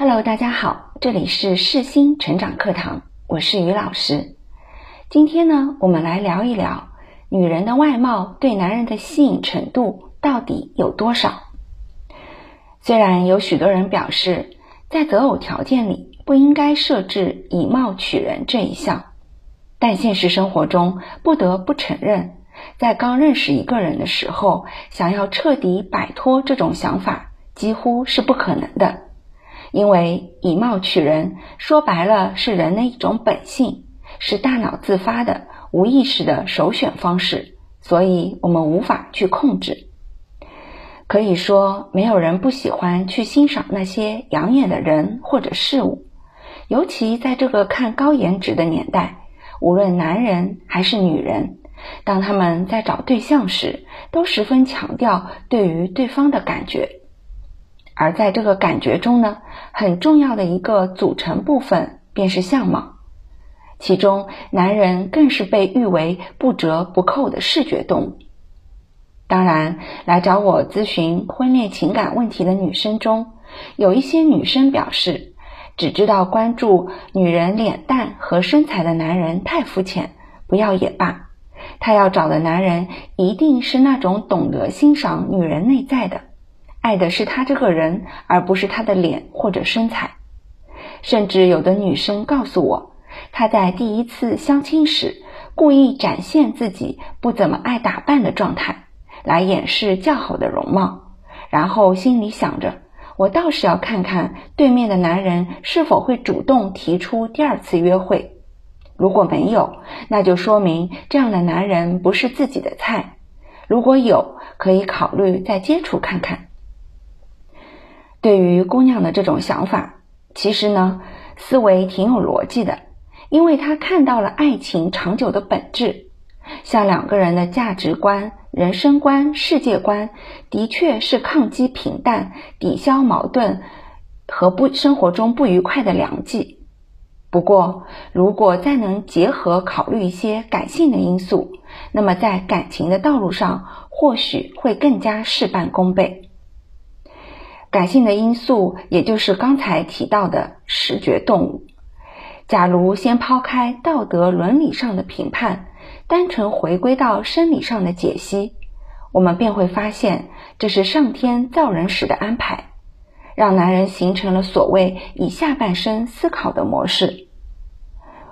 Hello，大家好，这里是世新成长课堂，我是于老师。今天呢，我们来聊一聊女人的外貌对男人的吸引程度到底有多少。虽然有许多人表示，在择偶条件里不应该设置以貌取人这一项，但现实生活中不得不承认，在刚认识一个人的时候，想要彻底摆脱这种想法，几乎是不可能的。因为以貌取人，说白了是人的一种本性，是大脑自发的、无意识的首选方式，所以我们无法去控制。可以说，没有人不喜欢去欣赏那些养眼的人或者事物，尤其在这个看高颜值的年代，无论男人还是女人，当他们在找对象时，都十分强调对于对方的感觉。而在这个感觉中呢，很重要的一个组成部分便是相貌，其中男人更是被誉为不折不扣的视觉动物。当然，来找我咨询婚恋情感问题的女生中，有一些女生表示，只知道关注女人脸蛋和身材的男人太肤浅，不要也罢。她要找的男人一定是那种懂得欣赏女人内在的。爱的是他这个人，而不是他的脸或者身材。甚至有的女生告诉我，她在第一次相亲时，故意展现自己不怎么爱打扮的状态，来掩饰较好的容貌，然后心里想着，我倒是要看看对面的男人是否会主动提出第二次约会。如果没有，那就说明这样的男人不是自己的菜；如果有，可以考虑再接触看看。对于姑娘的这种想法，其实呢，思维挺有逻辑的，因为她看到了爱情长久的本质。像两个人的价值观、人生观、世界观，的确是抗击平淡、抵消矛盾和不生活中不愉快的良剂。不过，如果再能结合考虑一些感性的因素，那么在感情的道路上，或许会更加事半功倍。感性的因素，也就是刚才提到的视觉动物。假如先抛开道德伦理上的评判，单纯回归到生理上的解析，我们便会发现，这是上天造人时的安排，让男人形成了所谓以下半身思考的模式。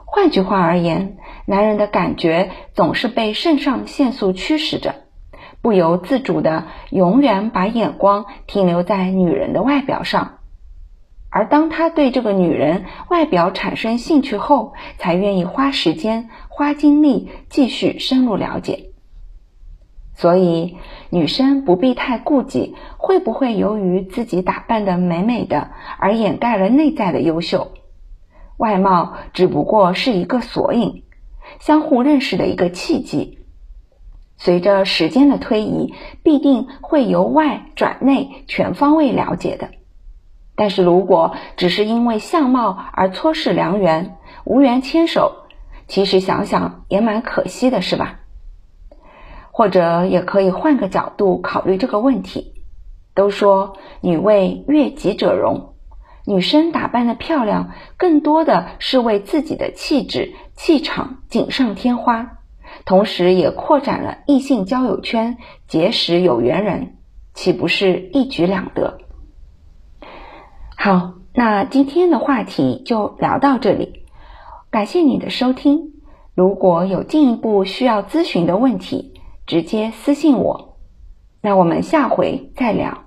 换句话而言，男人的感觉总是被肾上腺素驱使着。不由自主的，永远把眼光停留在女人的外表上，而当他对这个女人外表产生兴趣后，才愿意花时间、花精力继续深入了解。所以，女生不必太顾忌会不会由于自己打扮的美美的而掩盖了内在的优秀。外貌只不过是一个索引，相互认识的一个契机。随着时间的推移，必定会由外转内，全方位了解的。但是如果只是因为相貌而错失良缘，无缘牵手，其实想想也蛮可惜的，是吧？或者也可以换个角度考虑这个问题。都说女为悦己者容，女生打扮的漂亮，更多的是为自己的气质、气场锦上添花。同时也扩展了异性交友圈，结识有缘人，岂不是一举两得？好，那今天的话题就聊到这里，感谢你的收听。如果有进一步需要咨询的问题，直接私信我。那我们下回再聊。